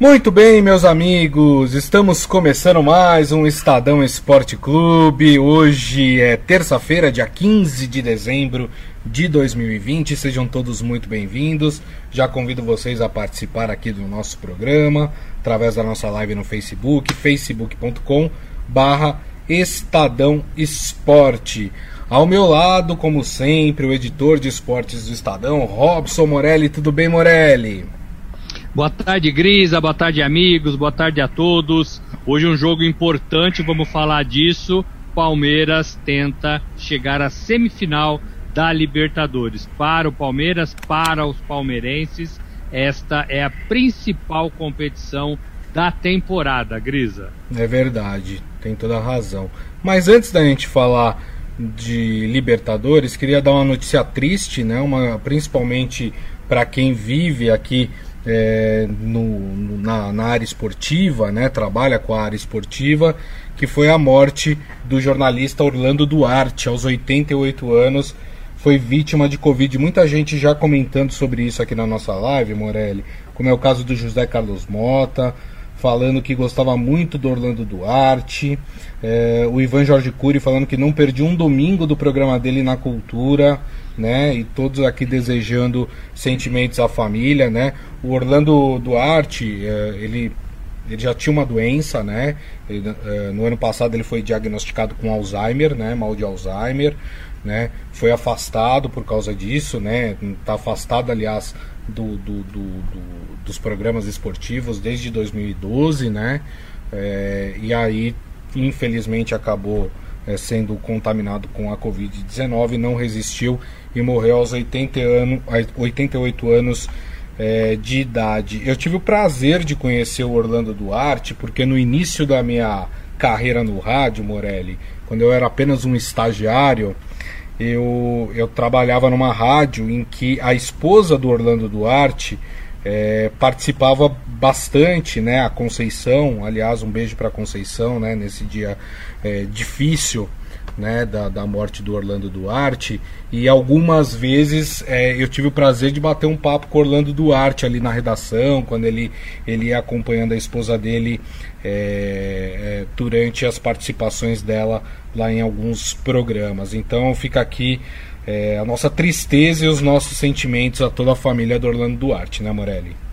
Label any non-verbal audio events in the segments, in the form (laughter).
Muito bem, meus amigos, estamos começando mais um Estadão Esporte Clube. Hoje é terça-feira, dia 15 de dezembro de 2020. Sejam todos muito bem-vindos. Já convido vocês a participar aqui do nosso programa através da nossa live no Facebook, facebook.com barra Estadão Esporte. Ao meu lado, como sempre, o editor de esportes do Estadão, Robson Morelli. Tudo bem, Morelli? Boa tarde, Grisa. Boa tarde, amigos. Boa tarde a todos. Hoje um jogo importante, vamos falar disso. Palmeiras tenta chegar à semifinal da Libertadores. Para o Palmeiras, para os palmeirenses, esta é a principal competição da temporada, Grisa. É verdade, tem toda a razão. Mas antes da gente falar de Libertadores, queria dar uma notícia triste, né? Uma, principalmente para quem vive aqui é, no, no, na, na, área esportiva, né, trabalha com a área esportiva, que foi a morte do jornalista Orlando Duarte, aos 88 anos, foi vítima de Covid. Muita gente já comentando sobre isso aqui na nossa live, Morelli, como é o caso do José Carlos Mota, falando que gostava muito do Orlando Duarte, é, o Ivan Jorge Cury falando que não perdia um domingo do programa dele na cultura, né? E todos aqui desejando sentimentos à família, né? O Orlando Duarte, é, ele, ele já tinha uma doença, né? Ele, é, no ano passado ele foi diagnosticado com Alzheimer, né? Mal de Alzheimer, né? Foi afastado por causa disso, né? Está afastado, aliás, do, do, do, do, dos programas esportivos desde 2012, né? É, e aí, infelizmente, acabou é, sendo contaminado com a Covid-19, não resistiu e morreu aos 80 ano, 88 anos é, de idade. Eu tive o prazer de conhecer o Orlando Duarte, porque no início da minha carreira no rádio, Morelli, quando eu era apenas um estagiário, eu, eu trabalhava numa rádio em que a esposa do Orlando Duarte é, participava bastante, né? A Conceição, aliás, um beijo para Conceição, né? Nesse dia é, difícil né, da, da morte do Orlando Duarte e algumas vezes é, eu tive o prazer de bater um papo com Orlando Duarte ali na redação, quando ele, ele ia acompanhando a esposa dele é, é, durante as participações dela lá em alguns programas. Então fica aqui é, a nossa tristeza e os nossos sentimentos a toda a família do Orlando Duarte, né, Morelli?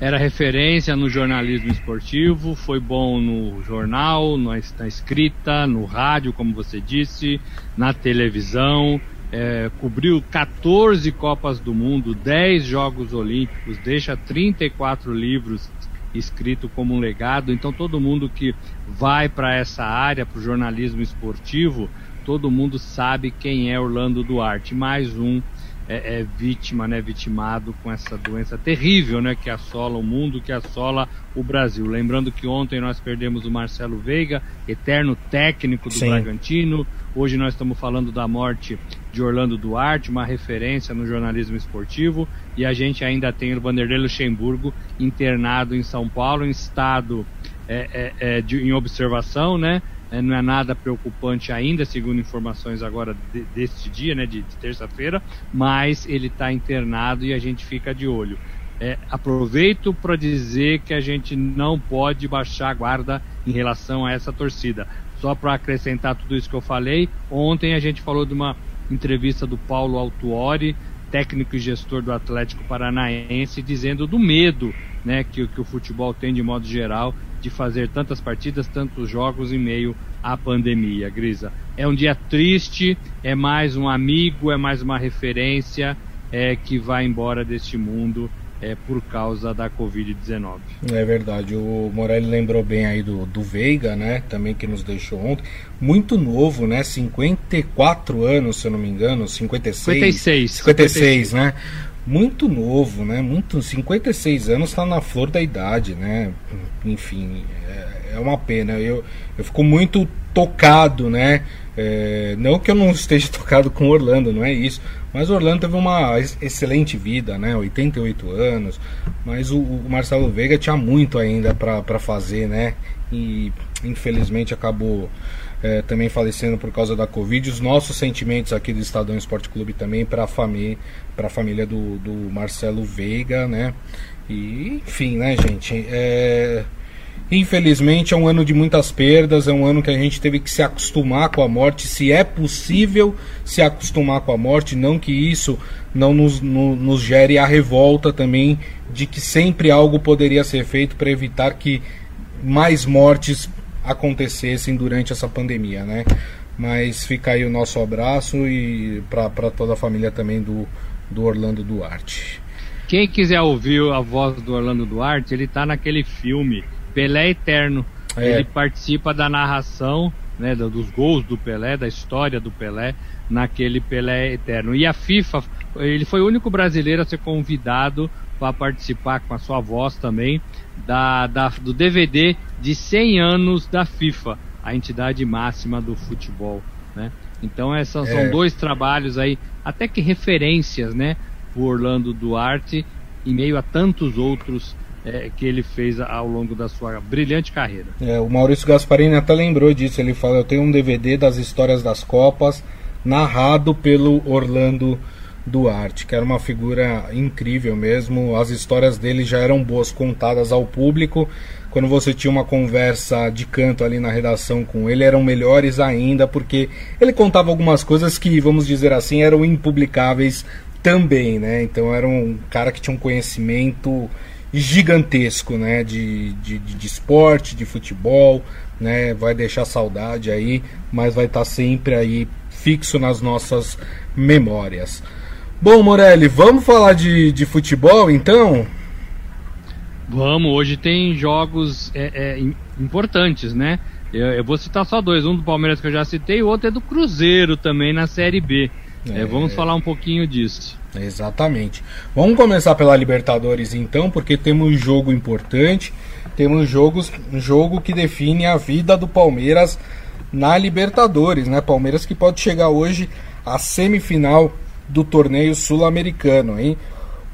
Era referência no jornalismo esportivo, foi bom no jornal, na, escrita, no rádio, como você disse, na televisão, é, cobriu 14 Copas do Mundo, 10 Jogos Olímpicos, deixa 34 livros escrito como um legado. Então todo mundo que vai para essa área, para o jornalismo esportivo, todo mundo sabe quem é Orlando Duarte. Mais um é, é, vítima, né, vitimado com essa doença terrível, né, que assola o mundo, que assola o Brasil. Lembrando que ontem nós perdemos o Marcelo Veiga, eterno técnico do Sim. Bragantino. Hoje nós estamos falando da morte de Orlando Duarte, uma referência no jornalismo esportivo, e a gente ainda tem o Vanderlei Luxemburgo internado em São Paulo, em estado é, é, é de, em observação, né? É, não é nada preocupante ainda, segundo informações agora de, deste dia, né, de, de terça-feira, mas ele está internado e a gente fica de olho. É, aproveito para dizer que a gente não pode baixar a guarda em relação a essa torcida. Só para acrescentar tudo isso que eu falei, ontem a gente falou de uma entrevista do Paulo Altuori, técnico e gestor do Atlético Paranaense, dizendo do medo né, que, que o futebol tem de modo geral de fazer tantas partidas, tantos jogos em meio à pandemia, Grisa. É um dia triste, é mais um amigo, é mais uma referência é, que vai embora deste mundo é, por causa da Covid-19. É verdade, o Morelli lembrou bem aí do, do Veiga, né? Também que nos deixou ontem. Muito novo, né? 54 anos, se eu não me engano, 56. 56. 56, 56. né? Muito novo, né? Muito 56 anos está na flor da idade, né? Enfim, é, é, uma pena. Eu, eu fico muito tocado, né? É, não que eu não esteja (laughs) tocado com Orlando, não é isso. Mas Orlando teve uma excelente vida, né? 88 anos. Mas o, o Marcelo Veiga tinha muito ainda para fazer, né? E infelizmente acabou é, também falecendo por causa da Covid. Os nossos sentimentos aqui do Estadão Esporte Clube também para a família, família do, do Marcelo Veiga, né? E, enfim, né, gente? É... Infelizmente é um ano de muitas perdas, é um ano que a gente teve que se acostumar com a morte, se é possível se acostumar com a morte, não que isso não nos, no, nos gere a revolta também de que sempre algo poderia ser feito para evitar que mais mortes acontecessem durante essa pandemia, né? Mas fica aí o nosso abraço e para toda a família também do, do Orlando Duarte. Quem quiser ouvir a voz do Orlando Duarte, ele está naquele filme Pelé Eterno. É. Ele participa da narração né, dos gols do Pelé, da história do Pelé, naquele Pelé Eterno. E a FIFA, ele foi o único brasileiro a ser convidado para participar com a sua voz também da, da, do DVD de 100 anos da FIFA, a entidade máxima do futebol. Né? Então essas é. são dois trabalhos aí, até que referências, né, o Orlando Duarte, em meio a tantos outros é, que ele fez ao longo da sua brilhante carreira. É, o Maurício Gasparini até lembrou disso. Ele fala: Eu tenho um DVD das histórias das Copas, narrado pelo Orlando Duarte, que era uma figura incrível mesmo. As histórias dele já eram boas contadas ao público. Quando você tinha uma conversa de canto ali na redação com ele, eram melhores ainda, porque ele contava algumas coisas que, vamos dizer assim, eram impublicáveis também, né? Então era um cara que tinha um conhecimento gigantesco, né? De, de, de esporte, de futebol, né? Vai deixar saudade aí, mas vai estar tá sempre aí fixo nas nossas memórias. Bom, Morelli, vamos falar de, de futebol então? Vamos, hoje tem jogos é, é, importantes, né? Eu, eu, vou citar só dois, um do Palmeiras que eu já citei, o outro é do Cruzeiro também na Série B. É, vamos falar um pouquinho disso. Exatamente. Vamos começar pela Libertadores então, porque temos um jogo importante, temos jogos, um jogo que define a vida do Palmeiras na Libertadores, né? Palmeiras que pode chegar hoje à semifinal do torneio sul-americano, hein?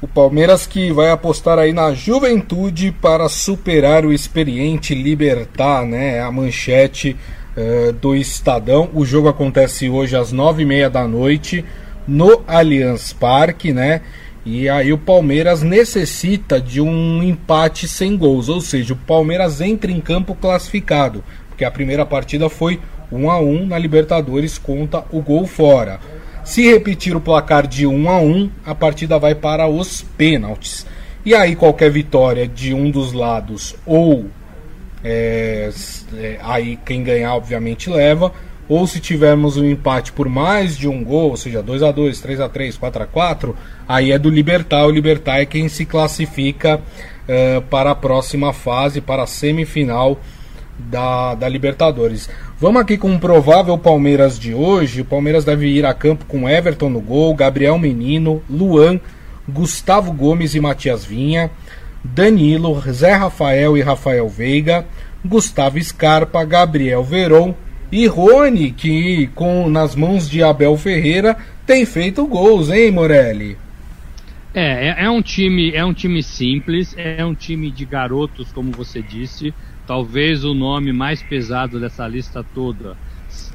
O Palmeiras que vai apostar aí na juventude para superar o experiente Libertar, né? A manchete uh, do Estadão. O jogo acontece hoje às nove e meia da noite no Allianz Parque, né? E aí o Palmeiras necessita de um empate sem gols, ou seja, o Palmeiras entra em campo classificado, porque a primeira partida foi 1 a 1 na Libertadores conta o gol fora. Se repetir o placar de 1 a 1, a partida vai para os pênaltis. E aí qualquer vitória de um dos lados ou é, é, aí quem ganhar obviamente leva ou se tivermos um empate por mais de um gol, ou seja, 2 a 2 3 a 3 4 a 4 aí é do Libertar. O Libertar é quem se classifica uh, para a próxima fase, para a semifinal da, da Libertadores. Vamos aqui com um provável Palmeiras de hoje. O Palmeiras deve ir a campo com Everton no gol, Gabriel Menino, Luan, Gustavo Gomes e Matias Vinha, Danilo, Zé Rafael e Rafael Veiga, Gustavo Scarpa, Gabriel Veron e Rony, que com nas mãos de Abel Ferreira tem feito gols, hein, Morelli? É, é, é, um time, é um time simples, é um time de garotos, como você disse. Talvez o nome mais pesado dessa lista toda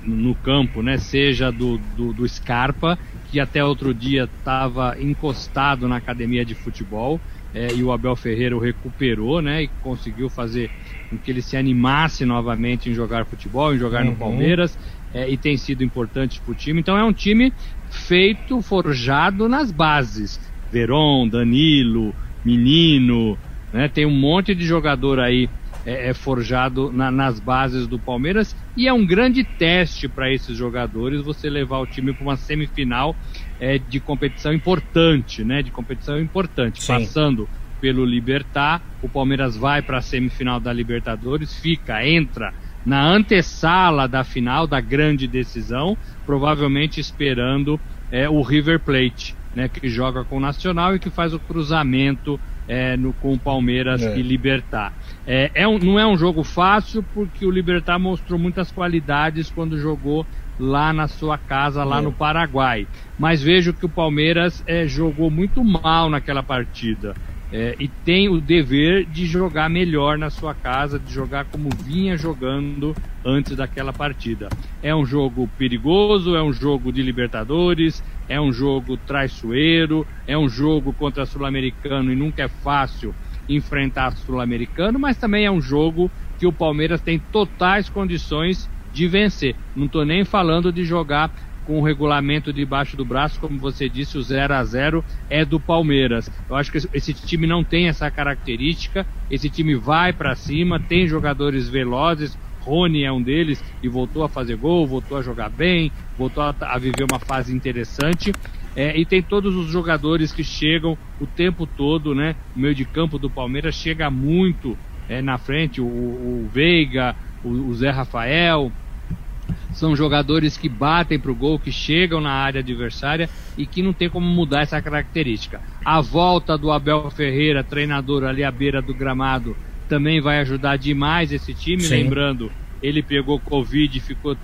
no campo, né, seja do, do, do Scarpa, que até outro dia estava encostado na academia de futebol. É, e o Abel Ferreira o recuperou, né, e conseguiu fazer com que ele se animasse novamente em jogar futebol, em jogar uhum. no Palmeiras, é, e tem sido importante para o time. Então é um time feito, forjado nas bases. Veron, Danilo, Menino, né? tem um monte de jogador aí é, é forjado na, nas bases do Palmeiras e é um grande teste para esses jogadores você levar o time para uma semifinal é, de competição importante, né? De competição importante, Sim. passando pelo Libertar. O Palmeiras vai para a semifinal da Libertadores, fica, entra na antessala da final, da grande decisão, provavelmente esperando é, o River Plate, né, que joga com o Nacional e que faz o cruzamento é, no, com o Palmeiras é. e Libertar. É, é um, não é um jogo fácil porque o Libertar mostrou muitas qualidades quando jogou lá na sua casa, lá é. no Paraguai. Mas vejo que o Palmeiras é, jogou muito mal naquela partida é, e tem o dever de jogar melhor na sua casa, de jogar como vinha jogando antes daquela partida. É um jogo perigoso, é um jogo de Libertadores, é um jogo traiçoeiro, é um jogo contra Sul-Americano e nunca é fácil enfrentar Sul-Americano, mas também é um jogo que o Palmeiras tem totais condições de vencer. Não estou nem falando de jogar com o regulamento debaixo do braço, como você disse, o 0 a 0 é do Palmeiras. Eu acho que esse time não tem essa característica. Esse time vai para cima, tem jogadores velozes. Rony é um deles e voltou a fazer gol, voltou a jogar bem, voltou a, a viver uma fase interessante. É, e tem todos os jogadores que chegam o tempo todo, né? O meio de campo do Palmeiras chega muito é, na frente, o, o Veiga, o, o Zé Rafael, são jogadores que batem para o gol, que chegam na área adversária e que não tem como mudar essa característica. A volta do Abel Ferreira, treinador ali à beira do gramado, também vai ajudar demais esse time. Sim. Lembrando, ele pegou Covid e ficou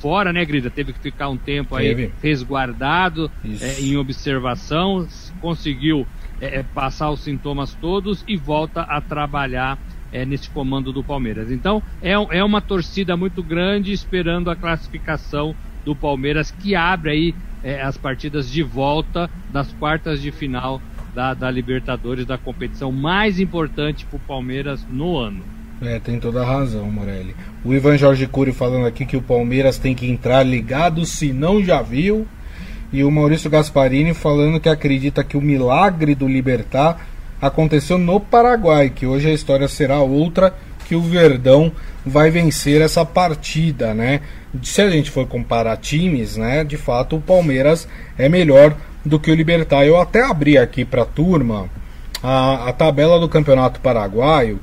fora, né, Grida? Teve que ficar um tempo aí Teve. resguardado, é, em observação, conseguiu é, passar os sintomas todos e volta a trabalhar é, nesse comando do Palmeiras. Então é, é uma torcida muito grande esperando a classificação do Palmeiras que abre aí é, as partidas de volta das quartas de final da, da Libertadores, da competição mais importante para o Palmeiras no ano. É, tem toda a razão, Morelli. O Ivan Jorge Cury falando aqui que o Palmeiras tem que entrar ligado, se não já viu. E o Maurício Gasparini falando que acredita que o milagre do Libertar aconteceu no Paraguai, que hoje a história será outra, que o Verdão vai vencer essa partida, né? Se a gente for comparar times, né, de fato o Palmeiras é melhor do que o Libertar. Eu até abri aqui para a turma a tabela do Campeonato Paraguaio,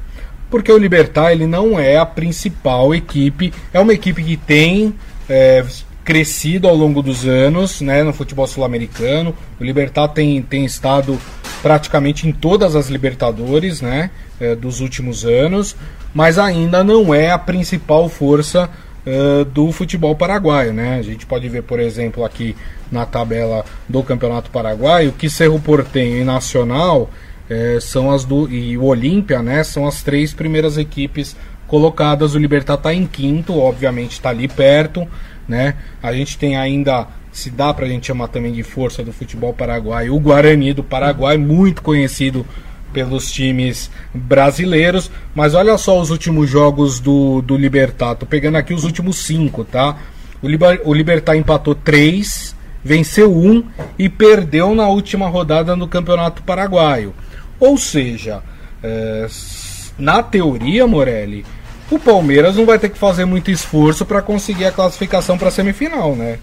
porque o Libertar ele não é a principal equipe, é uma equipe que tem é, crescido ao longo dos anos né, no futebol sul-americano. O Libertar tem, tem estado praticamente em todas as Libertadores né, é, dos últimos anos, mas ainda não é a principal força uh, do futebol paraguaio. Né? A gente pode ver, por exemplo, aqui na tabela do Campeonato Paraguaio que Cerro Portenho e Nacional é, são as do e o Olímpia né, são as três primeiras equipes colocadas. O Libertar está em quinto, obviamente está ali perto. Né? A gente tem ainda se dá para a gente chamar também de força do futebol paraguaio, o Guarani do Paraguai, muito conhecido pelos times brasileiros. Mas olha só os últimos jogos do, do Libertar. Tô pegando aqui os últimos cinco, tá? O, Liber, o Libertar empatou três, venceu um e perdeu na última rodada no Campeonato Paraguaio. Ou seja, é, na teoria, Morelli, o Palmeiras não vai ter que fazer muito esforço para conseguir a classificação para a semifinal, né?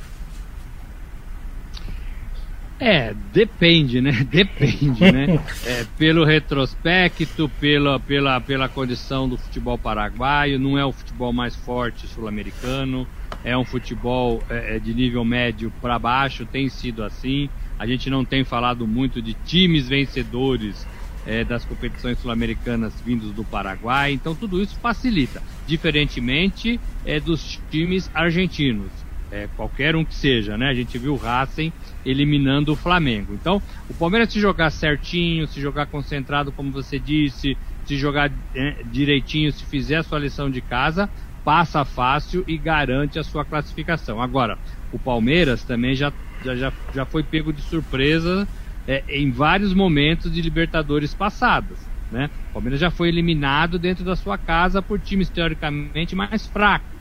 É, depende, né? (laughs) Depende, né? É, pelo retrospecto, pela, pela, pela condição do futebol paraguaio, não é o futebol mais forte sul-americano, é um futebol é, é de nível médio para baixo, tem sido assim. A gente não tem falado muito de times vencedores é, das competições sul-americanas vindos do Paraguai, então tudo isso facilita, diferentemente é, dos times argentinos é, qualquer um que seja, né? A gente viu o Racing eliminando o Flamengo. Então, o Palmeiras se jogar certinho, se jogar concentrado, como você disse, se jogar é, direitinho, se fizer a sua lição de casa, passa fácil e garante a sua classificação. Agora, o Palmeiras também já, já, já foi pego de surpresa é, em vários momentos de Libertadores passadas. Né? O Palmeiras já foi eliminado dentro da sua casa por times teoricamente mais fracos.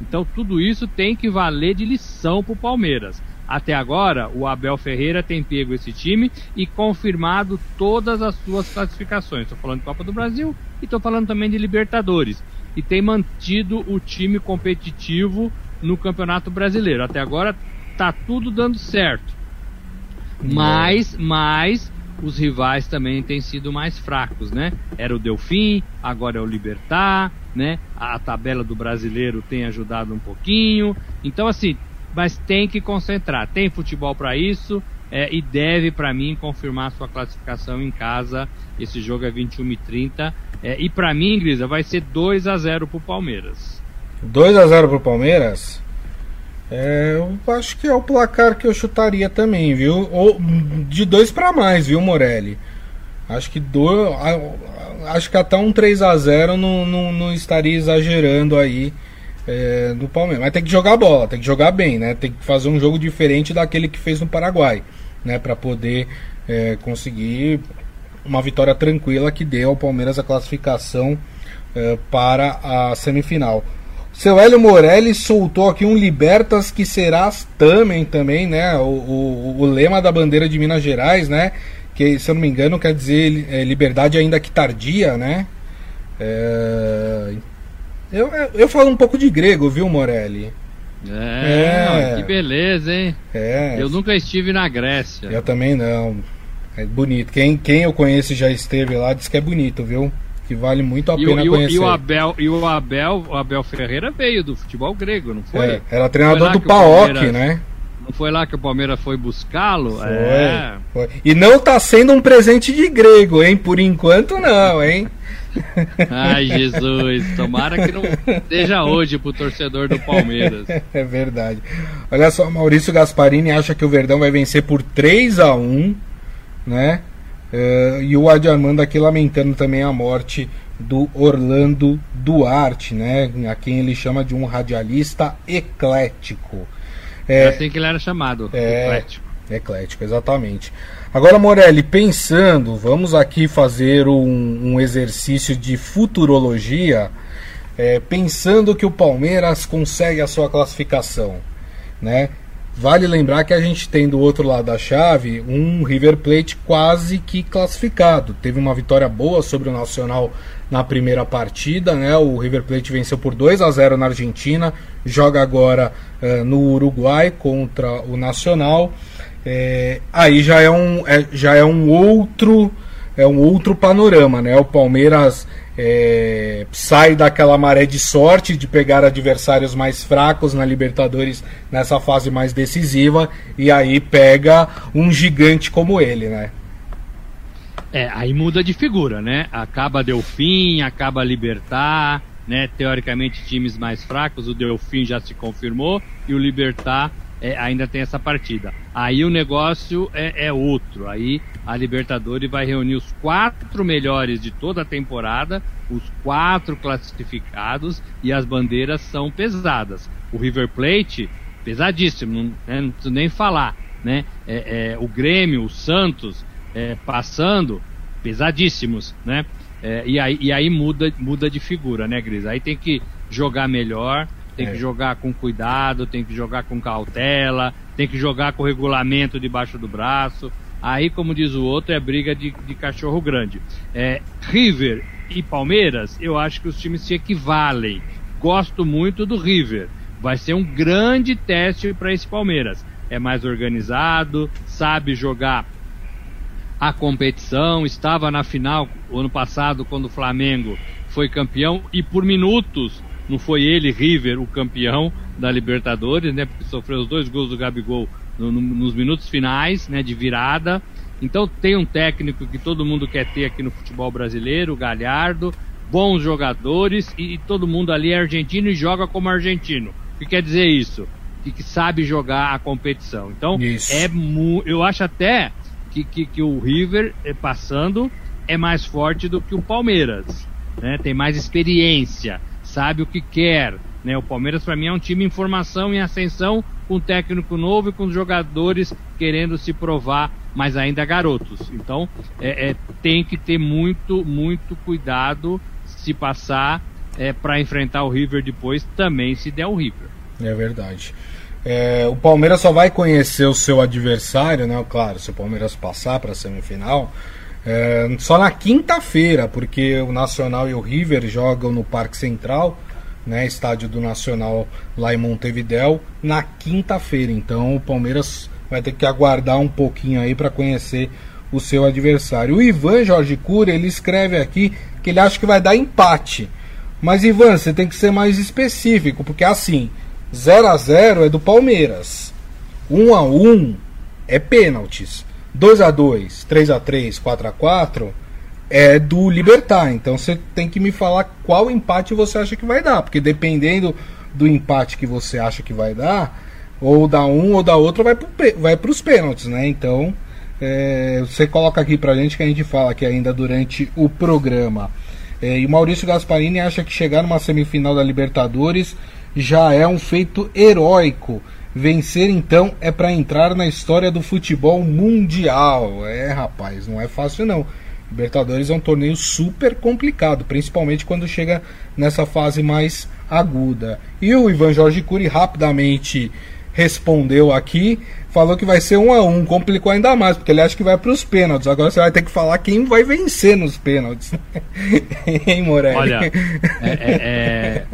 Então tudo isso tem que valer de lição para o Palmeiras. Até agora, o Abel Ferreira tem pego esse time e confirmado todas as suas classificações. Estou falando de Copa do Brasil e estou falando também de Libertadores. E tem mantido o time competitivo no Campeonato Brasileiro. Até agora tá tudo dando certo. Mas, mas os rivais também têm sido mais fracos, né? Era o Delfim, agora é o Libertar, né? A, a tabela do brasileiro tem ajudado um pouquinho. Então, assim, mas tem que concentrar. Tem futebol para isso é, e deve, para mim, confirmar sua classificação em casa. Esse jogo é 21 e 30. É, e para mim, Grisa, vai ser 2 a 0 pro Palmeiras. 2 a 0 pro Palmeiras? É, eu acho que é o placar que eu chutaria também, viu? Ou de dois para mais, viu, Morelli? Acho que do, acho que até um 3 a 0 não, não, não estaria exagerando aí é, no Palmeiras. Mas tem que jogar bola, tem que jogar bem, né? Tem que fazer um jogo diferente daquele que fez no Paraguai, né? Para poder é, conseguir uma vitória tranquila que deu ao Palmeiras a classificação uh, para a semifinal. Seu Hélio Morelli soltou aqui um Libertas que serás também, também, né? O, o, o, lema da bandeira de Minas Gerais, né? Que, se eu não me engano, quer dizer é, liberdade ainda que tardia, né? É... Eu, eu falo um pouco de grego, viu, Morelli? É, é, que beleza, hein? É. Eu nunca estive na Grécia. Eu também não. É bonito. Quem, quem eu conheço já esteve lá diz que é bonito, viu? Que vale muito a pena e, conhecer. E o Abel, e o Abel, o Abel Ferreira veio do futebol grego, não foi? É, era treinador do PAOK, né? Não foi lá que o Palmeiras foi buscá-lo? Foi, é. foi. E não tá sendo um presente de grego, hein? Por enquanto não, hein? Ai, Jesus, tomara que não seja hoje pro torcedor do Palmeiras. (laughs) É verdade. Olha só, Maurício Gasparini acha que o Verdão vai vencer por 3 a 1 né? Uh, e o Adi Armando aqui lamentando também a morte do Orlando Duarte, né? A quem ele chama de um radialista eclético. É, é assim que ele era chamado, é, eclético. Eclético, exatamente. Agora, Morelli, pensando, vamos aqui fazer um, um exercício de futurologia, é, pensando que o Palmeiras consegue a sua classificação, né? Vale lembrar que a gente tem do outro lado da chave um River Plate quase que classificado. Teve uma vitória boa sobre o Nacional na primeira partida, né? O River Plate venceu por 2 a 0 na Argentina, joga agora uh, no Uruguai contra o Nacional. É, aí já é um é, já é um outro é um outro panorama, né? O Palmeiras é, sai daquela maré de sorte de pegar adversários mais fracos na Libertadores nessa fase mais decisiva e aí pega um gigante como ele, né? É, aí muda de figura, né? Acaba Delfim, acaba Libertar, né? Teoricamente times mais fracos, o Delfim já se confirmou e o Libertar é, ainda tem essa partida. Aí o negócio é, é, outro. Aí a Libertadores vai reunir os quatro melhores de toda a temporada, os quatro classificados e as bandeiras são pesadas. O River Plate, pesadíssimo, não, né, não preciso nem falar. Né? É, é o Grêmio, o Santos, é, passando, pesadíssimos. Né? É, e aí, e aí muda, muda de figura, né, Gris? Aí tem que jogar melhor tem é. que jogar com cuidado, tem que jogar com cautela, tem que jogar com regulamento debaixo do braço. Aí, como diz o outro, é briga de, de cachorro grande. É, River e Palmeiras, eu acho que os times se equivalem. Gosto muito do River. Vai ser um grande teste para esse Palmeiras. É mais organizado, sabe jogar a competição, estava na final ano passado quando o Flamengo foi campeão e por minutos não foi ele, River, o campeão da Libertadores, né? Porque sofreu os dois gols do Gabigol no, no, nos minutos finais, né? De virada. Então tem um técnico que todo mundo quer ter aqui no futebol brasileiro, o Galhardo, bons jogadores e, e, todo mundo ali é argentino e joga como argentino. O que quer dizer isso? Que, que sabe jogar a competição. Então isso. é eu acho até que, que, que o River eh, passando é mais forte do que o Palmeiras, né? Tem mais experiência sabe o que quer. Né? O Palmeiras, para mim, é um time em formação, em ascensão, com técnico novo e com jogadores querendo se provar, mas ainda garotos. Então, é, é tem que ter muito, muito cuidado se passar é, para enfrentar o River depois, também se der o River. É verdade. É, o Palmeiras só vai conhecer o seu adversário, né? Claro, se o Palmeiras passar para a semifinal, é, só na quinta-feira, porque o Nacional e o River jogam no Parque Central, né, estádio do Nacional lá em Montevidéu, na quinta-feira. Então o Palmeiras vai ter que aguardar um pouquinho aí para conhecer o seu adversário. O Ivan Jorge Cura, ele escreve aqui que ele acha que vai dar empate. Mas Ivan, você tem que ser mais específico, porque assim, 0 a 0 é do Palmeiras. 1 a 1 é pênaltis. 2 a 2 3 a 3 4 a 4 é do Libertar. Então você tem que me falar qual empate você acha que vai dar. Porque dependendo do empate que você acha que vai dar, ou da um ou da outra vai, pro, vai os pênaltis, né? Então é, você coloca aqui pra gente que a gente fala aqui ainda durante o programa. É, e o Maurício Gasparini acha que chegar numa semifinal da Libertadores já é um feito heróico Vencer então é para entrar na história do futebol mundial. É, rapaz, não é fácil não. Libertadores é um torneio super complicado, principalmente quando chega nessa fase mais aguda. E o Ivan Jorge Cury rapidamente respondeu aqui, falou que vai ser um a um, complicou ainda mais, porque ele acha que vai para os pênaltis. Agora você vai ter que falar quem vai vencer nos pênaltis. (laughs) hein, Morelli? Olha, é, é,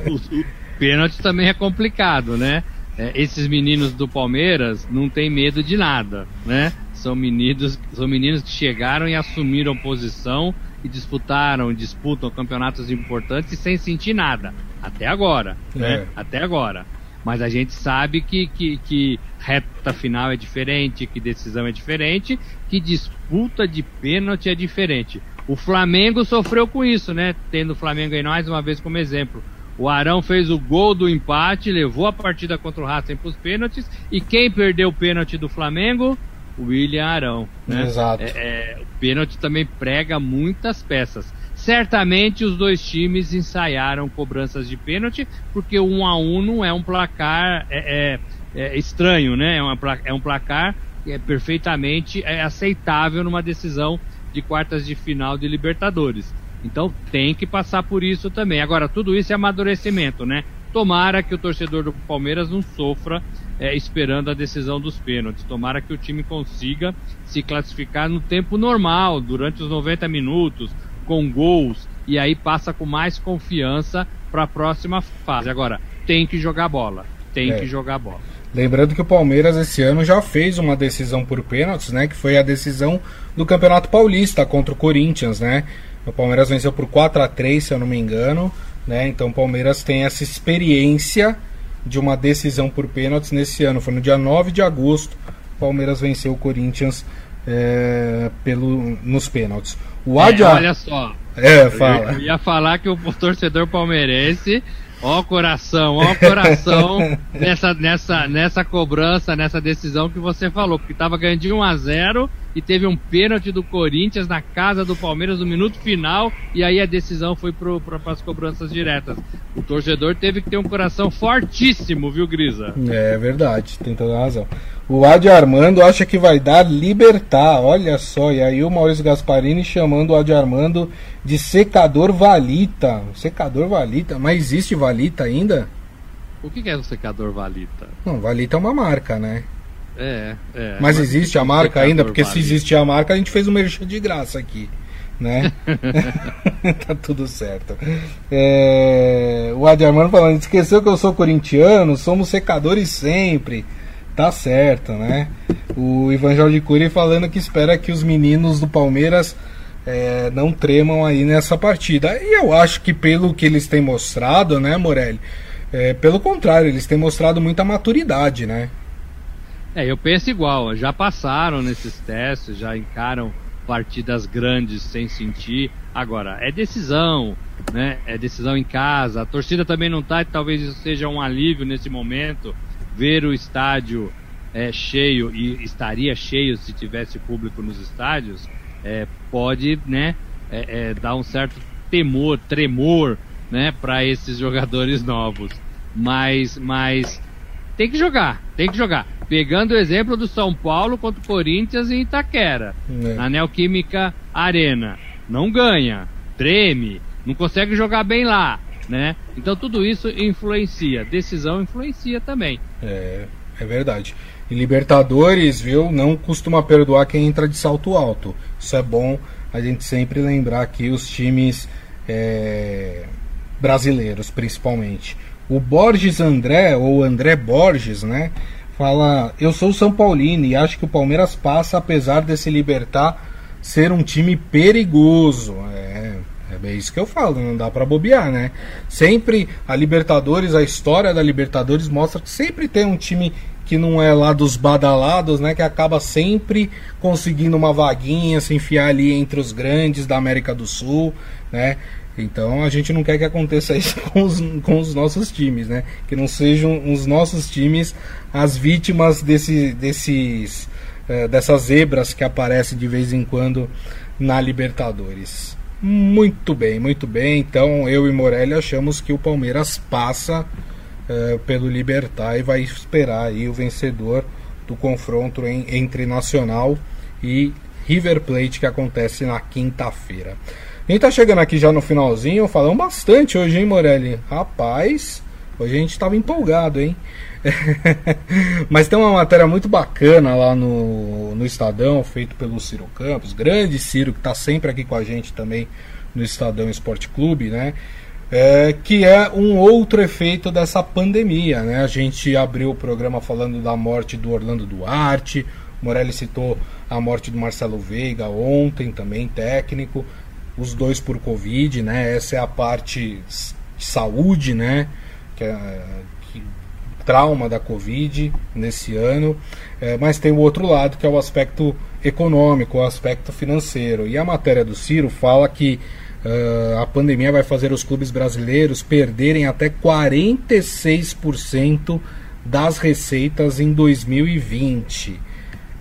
é, também é complicado, né? É, esses meninos do Palmeiras não tem medo de nada, né? São meninos, são meninos que chegaram e assumiram posição e disputaram, disputam campeonatos importantes sem sentir nada. Até agora, é. né? Até agora. Mas a gente sabe que, que, que reta final é diferente, que decisão é diferente, que disputa de pênalti é diferente. O Flamengo sofreu com isso, né? Tendo o Flamengo aí mais uma vez como exemplo. O Arão fez o gol do empate, levou a partida contra o Racing para os pênaltis. E quem perdeu o pênalti do Flamengo? William Arão. Né? Exato. É, é, o pênalti também prega muitas peças. Certamente os dois times ensaiaram cobranças de pênalti, porque o 1 a 1 não é um placar é, é, é estranho, né? É, uma, é um placar que é perfeitamente é, aceitável numa decisão de quartas de final de Libertadores. Então tem que passar por isso também. Agora, tudo isso é amadurecimento, né? Tomara que o torcedor do Palmeiras não sofra é, esperando a decisão dos pênaltis. Tomara que o time consiga se classificar no tempo normal, durante os 90 minutos, com gols e aí passa com mais confiança para a próxima fase. Agora, tem que jogar bola. Tem é. que jogar bola. Lembrando que o Palmeiras esse ano já fez uma decisão por pênaltis, né? Que foi a decisão do Campeonato Paulista contra o Corinthians, né? O Palmeiras venceu por 4 a 3 se eu não me engano. Né? Então o Palmeiras tem essa experiência de uma decisão por pênaltis nesse ano. Foi no dia 9 de agosto. O Palmeiras venceu o Corinthians é, pelo, nos pênaltis. O Adi... É, olha só. É, fala. Eu ia falar que o torcedor palmeirense Ó o coração, ó o coração (laughs) nessa, nessa, nessa cobrança, nessa decisão que você falou, porque estava ganhando de 1 a 0 e teve um pênalti do Corinthians na casa do Palmeiras no minuto final e aí a decisão foi para as cobranças diretas. O torcedor teve que ter um coração fortíssimo, viu, Grisa? É verdade, tem toda a razão. O Adi Armando acha que vai dar libertar, olha só. E aí o Maurício Gasparini chamando o Adi Armando de secador valita. Secador valita, mas existe valita ainda? O que é o secador valita? Não, valita é uma marca, né? É, é. Mas, mas existe a marca ainda? Porque valita. se existir a marca, a gente fez um merchan de graça aqui. Né? (laughs) tá tudo certo. É... O Adi Armando falando, esqueceu que eu sou corintiano, somos secadores sempre. Tá certo, né? O Ivan Jorge Cury falando que espera que os meninos do Palmeiras é, não tremam aí nessa partida. E eu acho que pelo que eles têm mostrado, né, Morelli? É, pelo contrário, eles têm mostrado muita maturidade, né? É, eu penso igual. Já passaram nesses testes, já encaram partidas grandes sem sentir. Agora, é decisão, né? É decisão em casa. A torcida também não tá, e talvez isso seja um alívio nesse momento ver o estádio é, cheio e estaria cheio se tivesse público nos estádios, é, pode, né, é, é dar um certo temor, tremor, né, para esses (laughs) jogadores novos. Mas, mas tem que jogar, tem que jogar. Pegando o exemplo do São Paulo contra o Corinthians em Itaquera, é. na Neoquímica Arena, não ganha, treme, não consegue jogar bem lá né? Então tudo isso influencia, decisão influencia também. É, é verdade. E Libertadores, viu, não costuma perdoar quem entra de salto alto. Isso é bom a gente sempre lembrar aqui os times é, brasileiros, principalmente. O Borges André, ou André Borges, né? Fala, eu sou São Paulino e acho que o Palmeiras passa apesar desse Libertar ser um time perigoso. É, é isso que eu falo, não dá para bobear, né? Sempre a Libertadores, a história da Libertadores mostra que sempre tem um time que não é lá dos badalados, né? Que acaba sempre conseguindo uma vaguinha, se enfiar ali entre os grandes da América do Sul, né? Então a gente não quer que aconteça (laughs) isso com os, com os nossos times, né? Que não sejam os nossos times as vítimas desse, desses, é, dessas zebras que aparecem de vez em quando na Libertadores. Muito bem, muito bem. Então eu e Morelli achamos que o Palmeiras passa uh, pelo Libertar e vai esperar aí o vencedor do confronto em, entre Nacional e River Plate que acontece na quinta-feira. A gente tá chegando aqui já no finalzinho, falando bastante hoje, hein, Morelli? Rapaz, hoje a gente tava empolgado, hein? (laughs) Mas tem uma matéria muito bacana lá no, no Estadão, feito pelo Ciro Campos, grande Ciro, que está sempre aqui com a gente também no Estadão Esporte Clube, né? É, que é um outro efeito dessa pandemia, né? A gente abriu o programa falando da morte do Orlando Duarte, Morelli citou a morte do Marcelo Veiga ontem, também técnico, os dois por Covid, né? Essa é a parte de saúde, né? Que é, trauma da Covid nesse ano, é, mas tem o outro lado que é o aspecto econômico, o aspecto financeiro. E a matéria do Ciro fala que uh, a pandemia vai fazer os clubes brasileiros perderem até 46% das receitas em 2020.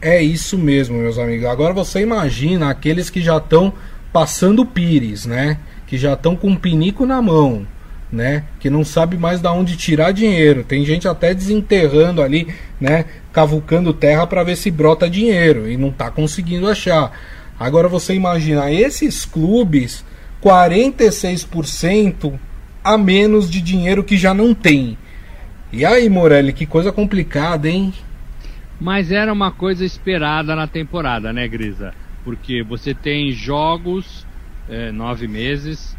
É isso mesmo, meus amigos. Agora você imagina aqueles que já estão passando pires, né? Que já estão com um pinico na mão né? Que não sabe mais da onde tirar dinheiro. Tem gente até desenterrando ali, né? Cavucando terra para ver se brota dinheiro e não está conseguindo achar. Agora você imagina esses clubes 46% a menos de dinheiro que já não tem. E aí, Morelli, que coisa complicada, hein? Mas era uma coisa esperada na temporada, né, Grisa? Porque você tem jogos, é, nove meses,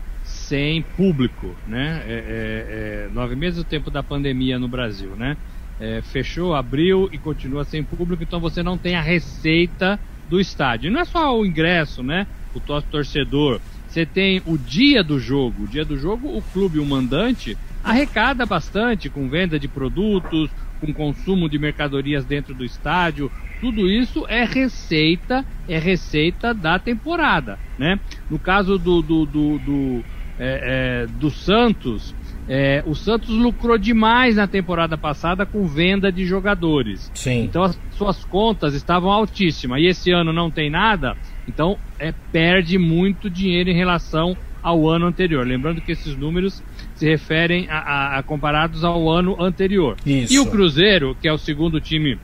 sem público, né? É, é, é, nove meses o tempo da pandemia no Brasil, né? É, fechou, abriu e continua sem público, então você não tem a receita do estádio. Não é só o ingresso, né? O torcedor. Você tem o dia do jogo. O dia do jogo, o clube, o mandante, arrecada bastante com venda de produtos, com consumo de mercadorias dentro do estádio. Tudo isso é receita, é receita da temporada, né? No caso do, do, do, do é, é, do Santos, é, o Santos lucrou demais na temporada passada com venda de jogadores. Sim. Então as suas contas estavam altíssimas. E esse ano não tem nada, então é, perde muito dinheiro em relação ao ano anterior. Lembrando que esses números se referem a, a, a comparados ao ano anterior. Isso. E o Cruzeiro, que é o segundo time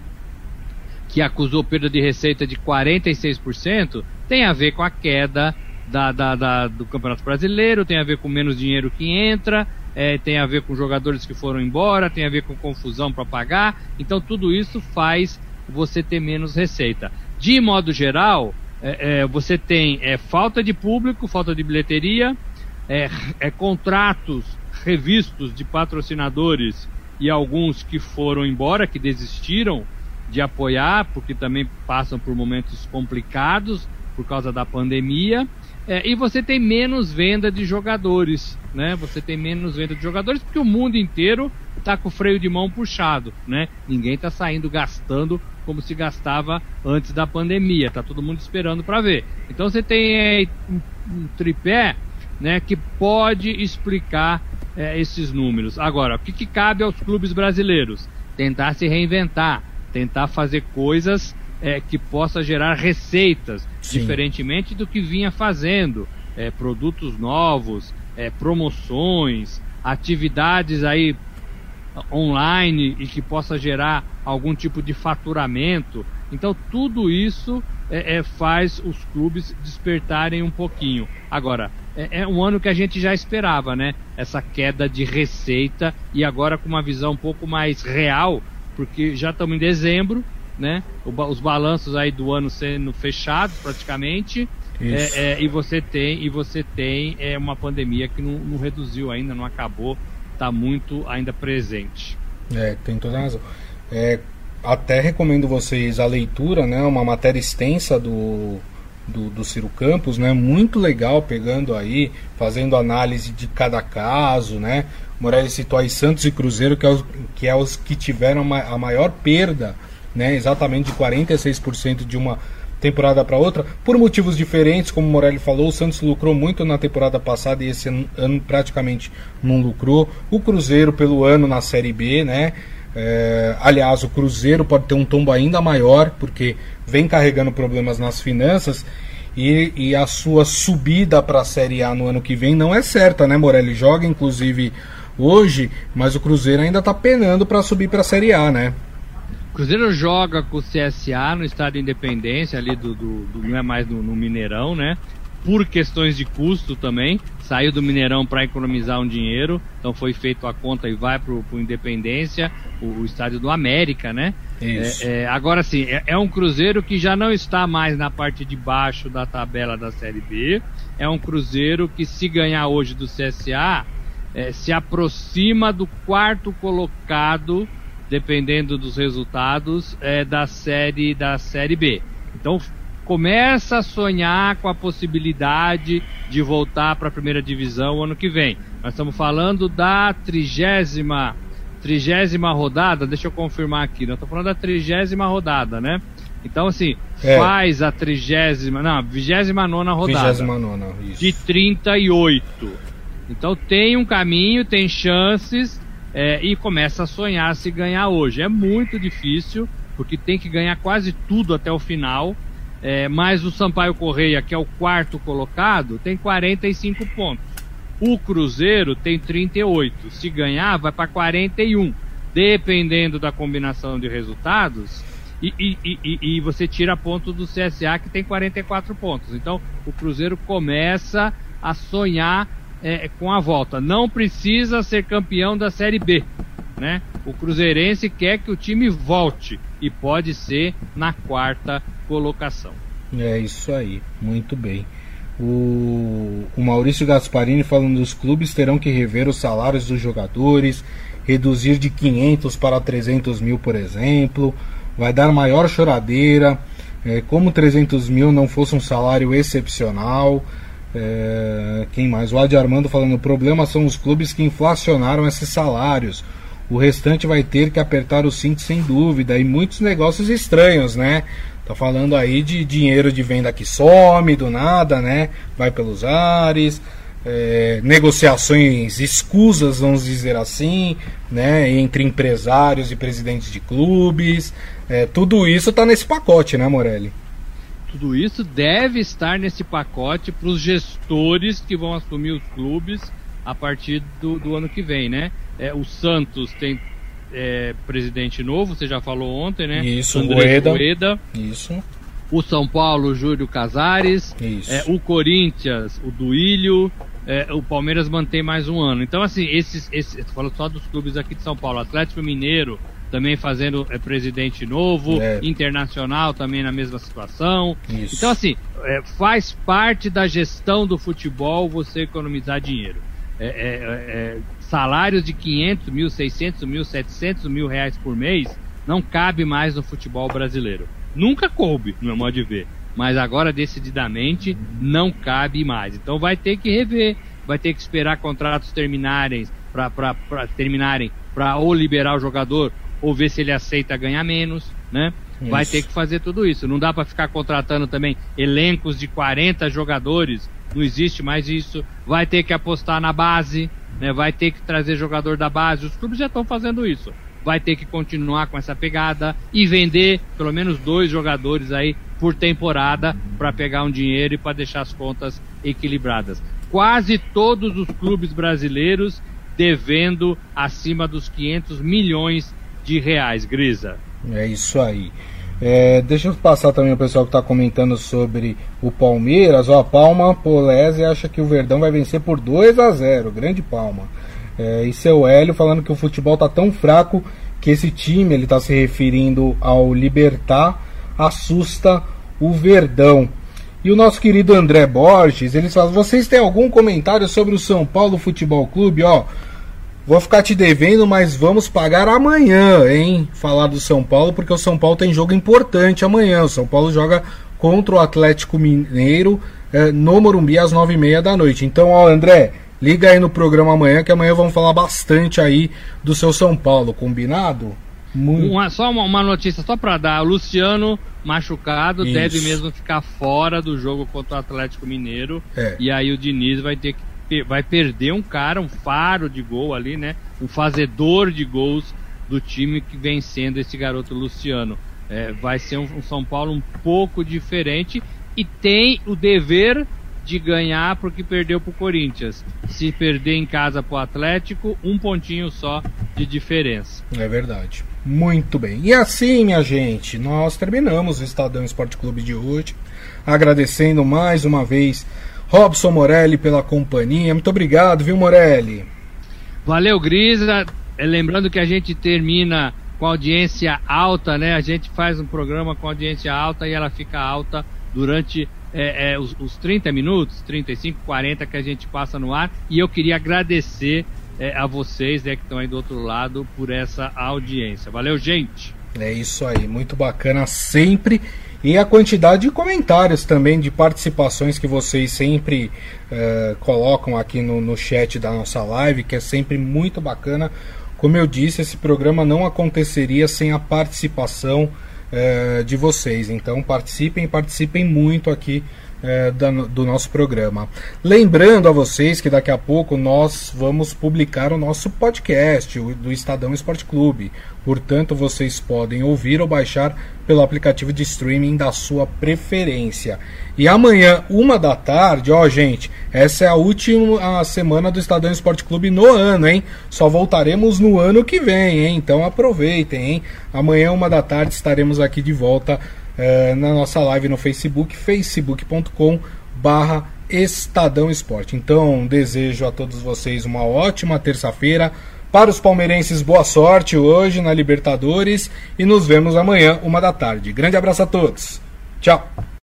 que acusou perda de receita de 46%, tem a ver com a queda da, da, da, do Campeonato Brasileiro, tem a ver com menos dinheiro que entra, é, tem a ver com jogadores que foram embora, tem a ver com confusão para pagar. Então tudo isso faz você ter menos receita. De modo geral, é, é, você tem é, falta de público, falta de bilheteria, é, é, contratos revistos de patrocinadores e alguns que foram embora, que desistiram de apoiar, porque também passam por momentos complicados por causa da pandemia. É, e você tem menos venda de jogadores, né? Você tem menos venda de jogadores porque o mundo inteiro está com o freio de mão puxado, né? Ninguém está saindo gastando como se gastava antes da pandemia. Tá todo mundo esperando para ver. Então você tem é, um, um, tripé, né? Que pode explicar é, esses números. Agora, o que, que cabe aos clubes brasileiros? Tentar se reinventar, tentar fazer coisas é, que possa gerar receitas, Sim. diferentemente do que vinha fazendo. É, produtos novos, é, promoções, atividades aí online e que possa gerar algum tipo de faturamento. Então tudo isso é, é, faz os clubes despertarem um pouquinho. Agora, é, é, um ano que a gente já esperava, né? Essa queda de receita e agora com uma visão um pouco mais real, porque já estamos em dezembro, né? os balanços aí do ano sendo fechados praticamente. É, é, e você tem e você tem é, uma pandemia que não, não reduziu ainda, não acabou, está muito ainda presente. É, tem toda a razão. É, até recomendo vocês a leitura, né? Uma matéria extensa do, do, do Ciro Campos, né? Muito legal, pegando aí, fazendo análise de cada caso, né? Moraes citou aí Santos e Cruzeiro, que é os que, é os que tiveram a maior perda né, exatamente de 46% de uma temporada para outra, por motivos diferentes, como o Morelli falou, o Santos lucrou muito na temporada passada e esse ano, praticamente não lucrou. O Cruzeiro pelo ano na Série B, né? É, aliás, o Cruzeiro pode ter um tombo ainda maior, porque vem carregando problemas nas finanças e, e a sua subida para a Série A no ano que vem não é certa, né, Morelli? Joga inclusive hoje, mas o Cruzeiro ainda está penando para subir para a Série A, né? Cruzeiro joga com o CSA no Estado de Independência, ali do, do, do não é mais no, no, Mineirão, né? Por questões de custo também. Saiu do Mineirão para economizar um dinheiro, então foi feito a conta e vai para o Independência, o, o, estádio do América, né? Isso. É, é, agora sim, é, é um Cruzeiro que já não está mais na parte de baixo da tabela da Série B. É um Cruzeiro que, se ganhar hoje do CSA, é, se aproxima do quarto colocado dependendo dos resultados é, da série da série B. Então começa a sonhar com a possibilidade de voltar para a primeira divisão ano que vem. Nós estamos falando da trigésima trigésima rodada, deixa eu confirmar aqui, nós estamos falando da trigésima rodada, né? Então, assim, é. faz a trigésima, não, vigésima nona rodada. Vigésima nona, isso. De 38. Então tem um caminho, tem chances, é, e começa a sonhar se ganhar hoje. É muito difícil, porque tem que ganhar quase tudo até o final. É, mas o Sampaio Correia, que é o quarto colocado, tem 45 pontos. O Cruzeiro tem 38. Se ganhar, vai para 41. Dependendo da combinação de resultados. E, e, e, e, você tira ponto do CSA, que tem 44 pontos. Então, o Cruzeiro começa a sonhar é, com a volta. Não precisa ser campeão da Série B, né? O Cruzeirense quer que o time volte e pode ser na quarta colocação. É isso aí, muito bem. O, o Maurício Gasparini falando dos clubes terão que rever os salários dos jogadores, reduzir de 500 para 300 mil, por exemplo, vai dar maior choradeira. É, como 300 mil não fosse um salário excepcional, é, quem mais? O Adi Armando falando: o problema são os clubes que inflacionaram esses salários. O restante vai ter que apertar o cinto sem dúvida. E muitos negócios estranhos, né? Tá falando aí de dinheiro de venda que some do nada, né? Vai pelos ares. É, negociações escusas, vamos dizer assim, né, entre empresários e presidentes de clubes. É, tudo isso está nesse pacote, né, Morelli? Tudo isso deve estar nesse pacote para os gestores que vão assumir os clubes a partir do, do ano que vem, né? É, o Santos tem é, presidente novo, você já falou ontem, né? Isso, André Moeda. Isso. O São Paulo, Júlio Casares. Isso. É, o Corinthians, o Duílio. É, o Palmeiras mantém mais um ano. Então, assim, esses, esses. Falo só dos clubes aqui de São Paulo. Atlético Mineiro, também fazendo é, presidente novo, é. internacional também na mesma situação. Isso. Então, assim, é, faz parte da gestão do futebol você economizar dinheiro. É, é, é, salários de 500 mil, 600 mil, 700 mil reais por mês não cabe mais no futebol brasileiro. Nunca coube, no meu modo de ver. Mas agora, decididamente, não cabe mais. Então vai ter que rever, vai ter que esperar contratos terminarem para terminarem para ou liberar o jogador ou ver se ele aceita ganhar menos, né? Isso. Vai ter que fazer tudo isso. Não dá para ficar contratando também elencos de 40 jogadores. Não existe mais isso. Vai ter que apostar na base, né? Vai ter que trazer jogador da base. Os clubes já estão fazendo isso. Vai ter que continuar com essa pegada e vender pelo menos dois jogadores aí por temporada para pegar um dinheiro e para deixar as contas equilibradas. Quase todos os clubes brasileiros devendo acima dos 500 milhões de reais, Grisa. É isso aí. É, deixa eu passar também o pessoal que está comentando sobre o Palmeiras. Ó, Palma Polese acha que o Verdão vai vencer por 2 a 0 Grande Palma. É, e seu Hélio falando que o futebol tá tão fraco que esse time, ele está se referindo ao Libertar, assusta o Verdão. E o nosso querido André Borges, ele fala: vocês têm algum comentário sobre o São Paulo Futebol Clube? Ó, Vou ficar te devendo, mas vamos pagar amanhã, hein? Falar do São Paulo, porque o São Paulo tem jogo importante amanhã. O São Paulo joga contra o Atlético Mineiro é, no Morumbi às nove e meia da noite. Então, ó, André, liga aí no programa amanhã, que amanhã vamos falar bastante aí do seu São Paulo, combinado? Muito... Uma, só uma, uma, notícia, só para dar: o Luciano machucado Isso. deve mesmo ficar fora do jogo contra o Atlético Mineiro. É. E aí o Diniz vai ter que vai perder um cara, um faro de gol ali, né? Um fazedor de gols do time que vem sendo esse garoto Luciano. É, vai ser um, um, São Paulo um pouco diferente e tem o dever de ganhar porque perdeu para o Corinthians. Se perder em casa para o Atlético, um pontinho só de diferença. É verdade. Muito bem. E assim, minha gente, nós terminamos o Estadão Esporte Clube de hoje. Agradecendo mais uma vez Robson Morelli pela companhia. Muito obrigado, viu, Morelli? Valeu, Grisa. É, lembrando que a gente termina com audiência alta, né? A gente faz um programa com audiência alta e ela fica alta durante é, é, os, os 30 minutos, 35, 40 que a gente passa no ar. E eu queria agradecer é, a vocês né, que estão aí do outro lado por essa audiência. Valeu, gente! É isso aí, muito bacana sempre. E a quantidade de comentários também, de participações que vocês sempre uh, colocam aqui no, no chat da nossa live, que é sempre muito bacana. Como eu disse, esse programa não aconteceria sem a participação uh, de vocês. Então participem, participem muito aqui é, da, do nosso programa. Lembrando a vocês que daqui a pouco nós vamos publicar o nosso podcast o, do Estadão Esporte Clube. Portanto, vocês podem ouvir ou baixar pelo aplicativo de streaming da sua preferência. E amanhã, uma da tarde, ó, gente, essa é a última semana do Estadão Esporte Clube no ano, hein? Só voltaremos no ano que vem, hein? Então aproveitem, hein? Amanhã, uma da tarde, estaremos aqui de volta é, na nossa live no Facebook, facebook.com barra Estadão Esporte. Então, desejo a todos vocês uma ótima terça-feira. Para os palmeirenses, boa sorte hoje na Libertadores e nos vemos amanhã, uma da tarde. Grande abraço a todos. Tchau.